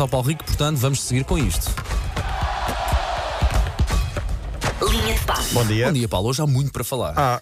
ao Paulo Rico, portanto, vamos seguir com isto. Linha de passe. Bom dia. Bom dia, Paulo. Hoje há muito para falar. Ah,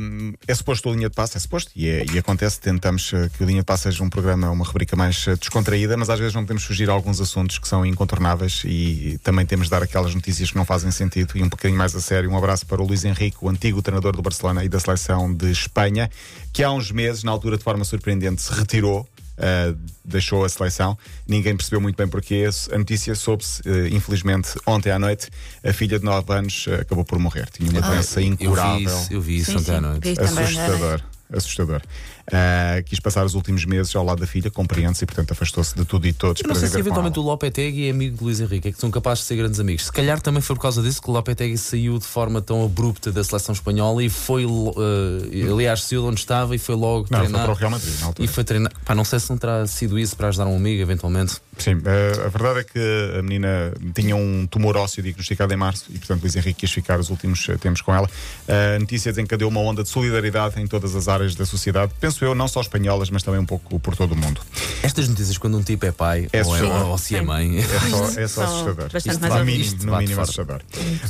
hum, é suposto a linha de passe, é suposto, e, é- e acontece, tentamos eh, que a linha de passe seja um programa, uma rubrica mais eh, descontraída, mas às vezes não podemos fugir a alguns assuntos que são incontornáveis e também temos de dar aquelas notícias que não fazem sentido e um bocadinho mais a sério. Um abraço para o Luís Henrique, o antigo treinador do Barcelona e da seleção de Espanha, que há uns meses, na altura de forma surpreendente, se retirou. Uh, deixou a seleção. Ninguém percebeu muito bem porquê. A notícia soube-se, uh, infelizmente, ontem à noite. A filha de 9 anos uh, acabou por morrer. Tinha uma doença eu vi incurável. isso, eu vi isso Sim, ontem à sim. noite. Não é? Assustador. Assustador. Uh, quis passar os últimos meses ao lado da filha, compreende-se, e portanto afastou-se de tudo e todos Eu não sei se eventualmente o. Lopetegui é amigo de Luís Henrique, é que são capazes de ser grandes amigos. Se calhar também foi por causa disso que o Lopetegui saiu de forma tão abrupta da seleção espanhola e foi, eh, aliás, saiu de onde estava e foi logo Não, foi treinar. para o Real Madrid, na altura. E foi treinar. Pá, não sei se não terá sido isso para ajudar um amigo, eventualmente. Sim, uh, a verdade é que a menina tinha um tumor ósseo diagnosticado em março e, portanto, Luís Henrique quis ficar os últimos uh, tempos com ela. Uh, a notícia desencadeou uma onda de solidariedade em todas as áreas da sociedade, penso eu, não só espanholas, mas também um pouco por todo o mundo. Estas notícias, quando um tipo é pai É ou, é, ou se é mãe, É só, é só assustador. bastante Isto mais no mínimo, Isto no mínimo forte. assustador.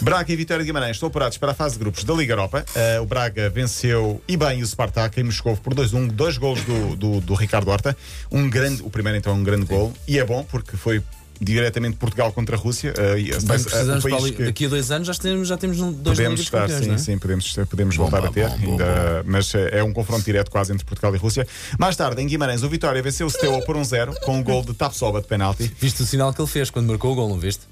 Braga e Vitória de Guimarães estão apurados para a fase de grupos da Liga Europa. Uh, o Braga venceu e bem o Spartak em Moscou por 2-1, dois golos do, do, do Ricardo Horta. Um grande, o primeiro então é um grande gol e é bom porque foi diretamente Portugal contra a Rússia. Uh, Bem, o precisamos país que- daqui a dois anos já temos, já temos dois Podemos estar, Campeões, sim, é? sim, podemos, podemos Bom, voltar bom, a ter, bom, ainda, mas eh, é um confronto direto quase entre Portugal e Rússia. Mais tarde, em Guimarães, o Vitória venceu o Steaua por 1-0 com um gol de Tapsoba de penalti. Viste o sinal que ele fez quando marcou o gol, não viste?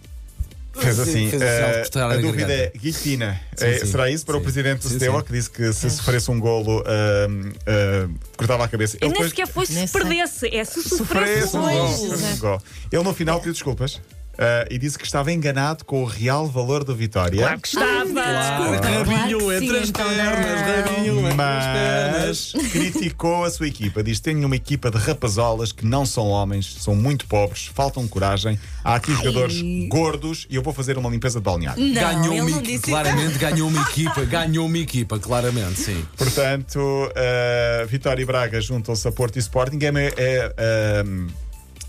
Fez assim. Fez o de eh, cortar a a dúvida é guilhotina. Sim, Eh, será isso para o Sim. presidente do Steaua que disse que se sofresse um golo ah, ah, cortava a cabeça? E Ele nem depois sequer foi se perdesse, é se sofresse um gol. hoje. sofresse um gol. Ele no final pediu desculpas. Ah, e disse que estava enganado com o real valor do Vitória. Claro que estava. Rabinho Claro que entre sim, as então pernas, rabinho entre as pernas. Mas criticou a sua equipa. Diz: Tenho uma equipa de rapazolas que não são homens, são muito pobres, faltam coragem. Há aqui jogadores gordos e eu vou fazer uma limpeza de balneário. Não, ganhou uma não equi- disse claramente ganhou uma equipa, ganhou uma equipa, claramente, sim. Portanto, uh, Vitória e Braga juntam-se a Porto e Sporting. É, é, é, um,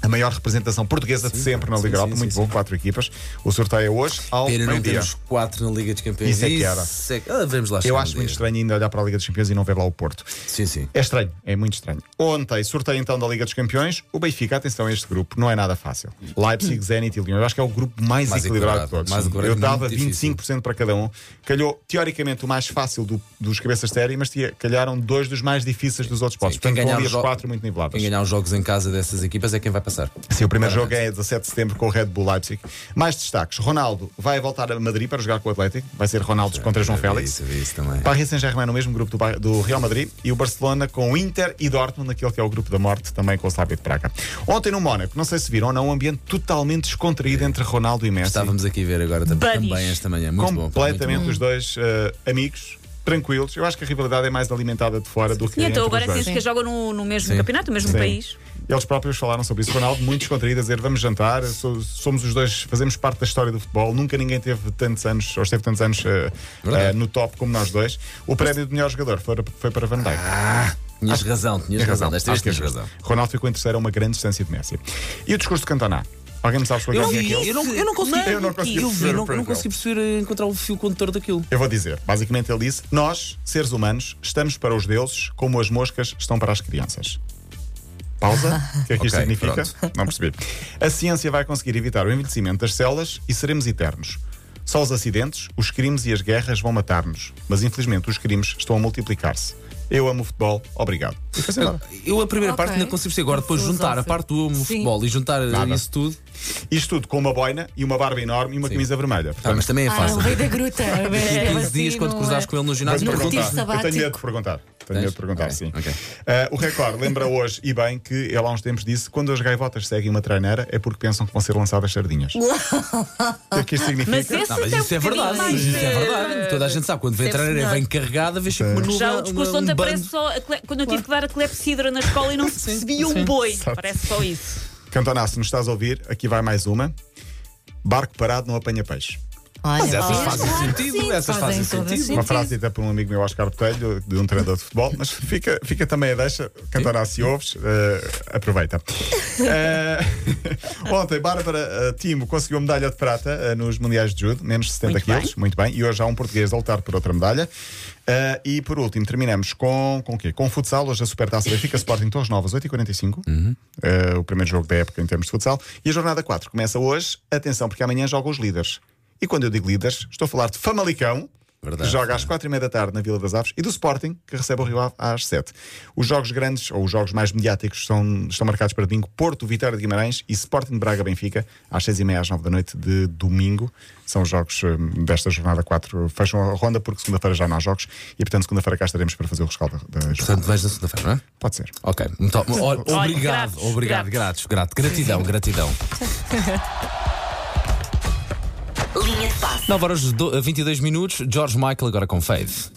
a maior representação portuguesa de sempre na Liga Europa. Muito bom, quatro equipas. O sorteio é hoje ao Pena não meio-dia. temos quatro na Liga dos Campeões. Isso é que era. É que- Ah, vamos lá Eu chegar acho muito dia. estranho ainda olhar para a Liga dos Campeões e não ver lá o Porto. Sim, sim. É estranho, é muito estranho. Ontem, sorteio então da Liga dos Campeões. O Benfica, atenção a este grupo, não é nada fácil. Leipzig, Zenit e Lyon. Eu acho que é o grupo mais, Mais equilibrado, equilibrado, de todos. mais equilibrado, Eu dava muito difícil. 25% para cada um. Calhou, teoricamente, o mais fácil do- dos cabeças de série, mas tinha- calharam dois dos mais difíceis dos outros potes. quem Portanto, ganhar ali os as jo- quatro muito niveladas. Quem ganhar os jogos em casa dessas equipas é quem vai passar. Sim, o primeiro jogo é 17 de setembro com o Red Bull Leipzig. Mais destaques: Ronaldo vai voltar a Madrid para jogar com o Atlético. Vai ser Ronaldo contra João Félix. Isso, isso também. Paris Saint-Germain no mesmo grupo do, do Real Madrid e o Barcelona com o Inter e Dortmund, naquele que é o grupo da morte, também com o Slavia de Praga. Ontem no Mónaco, não sei se viram ou não, um ambiente totalmente descontraído entre Ronaldo e Messi. Estávamos aqui a ver agora também, também esta manhã. Muito bom. completamente muito os dois eh, amigos, tranquilos. Eu acho que a rivalidade é mais alimentada de fora do que E então agora sim que jogam no, no mesmo Sim. campeonato, no mesmo Sim. país. Eles próprios falaram sobre isso. Ronaldo, muito descontraído, a dizer vamos jantar, so- somos os dois, fazemos parte da história do futebol. Nunca ninguém teve tantos anos, ou esteve tantos anos eh, Verdade. eh, no top como nós dois. O prémio de melhor jogador foi, foi para Van Dijk. Ah, tinhas razão, tinhas razão. Desta vez Acho é tinhas razão. Ronaldo ficou em terceiro a uma grande distância de Messi. E o discurso de Cantona? Alguém me sabe explicar Eu, o que é eu, não, eu não consegui. Eu não consegui eu vi, perceber não, não consegui perceber, encontrar o fio condutor daquilo. Eu vou dizer, basicamente ele disse: Nós, seres humanos, estamos para os deuses como as moscas estão para as crianças. Pausa. O que é que isto Ok, significa? Não percebi. A ciência vai conseguir evitar o envelhecimento das células e seremos eternos. Só os acidentes, os crimes e as guerras vão matar-nos. Mas infelizmente os crimes estão a multiplicar-se. Eu amo o futebol, obrigado. E embora. Eu a primeira Ok. parte ainda consigo. Agora, depois juntar a parte do amo Sim. futebol e juntar Nada. isso tudo. Isto tudo com uma boina e uma barba enorme e uma camisa vermelha. Ah, Portanto, mas também é Ah, é fácil. o rei da gruta. Daqui a 15 dias, quando cruzares com ele no ginásio, No perguntar. Eu tenho medo de perguntar. Tenho medo de perguntar, Ok, sim. ok. Ah, o Record lembra hoje, e bem, que ele há uns tempos disse: quando as gaivotas seguem uma treineira é porque pensam que vão ser lançadas sardinhas. o que é que isto significa? Mas esse Não, mas isso é um verdade. mais Isso é de- verdade. Toda a gente sabe. Quando vem Sim, treinar senhor. vem carregada, vê sempre uma nuvem. Já o discurso um ontem bando. parece só. a Quando eu tive que dar a clepsidra na escola e não se percebia um boi. Parece só isso. Cantona, se nos estás a ouvir, aqui vai mais uma. Barco parado não apanha peixe. Olha, Mas essas olha, fazem claro que sentido, sim, essas fazem todo sentido. Uma frase dita por um amigo meu, Oscar Botelho, de um treinador de futebol, mas fica, fica também a deixa. Cantará se ouves, eh, aproveita. Eh, ontem, Bárbara eh, Timo conseguiu medalha de prata eh, nos Mundiais de Judo, menos 70 Muito quilos, muito bem. E hoje há um português a lutar por outra medalha. Eh, e por último, terminamos com, com o quê? Com o futsal, hoje a Supertaça Benfica Sporting Torres Novas, 8h45. Eh, o primeiro jogo da época em termos de futsal. E a jornada 4 começa hoje. Atenção, porque amanhã jogam os líderes. E quando eu digo líderes, estou a falar de Famalicão. Verdade. que joga às quatro e meia da tarde na Vila das Aves e do Sporting, que recebe o Rio Ave às sete. Os jogos grandes, ou os jogos mais mediáticos, são, estão marcados para domingo: Porto, Vitória de Guimarães e Sporting de Braga Benfica, às seis e meia às nove da noite de domingo. São os jogos hum, desta jornada 4. Fecham a ronda porque segunda-feira já não há jogos e, portanto, segunda-feira cá estaremos para fazer o rescaldo da, da jornada. Portanto, vais na segunda-feira, não é? Pode ser. Ok. Então, obrigado, obrigado, gratos, grato. Gratidão, gratidão. Passe. 9 horas do- 22 minutos, George Michael agora com Faith.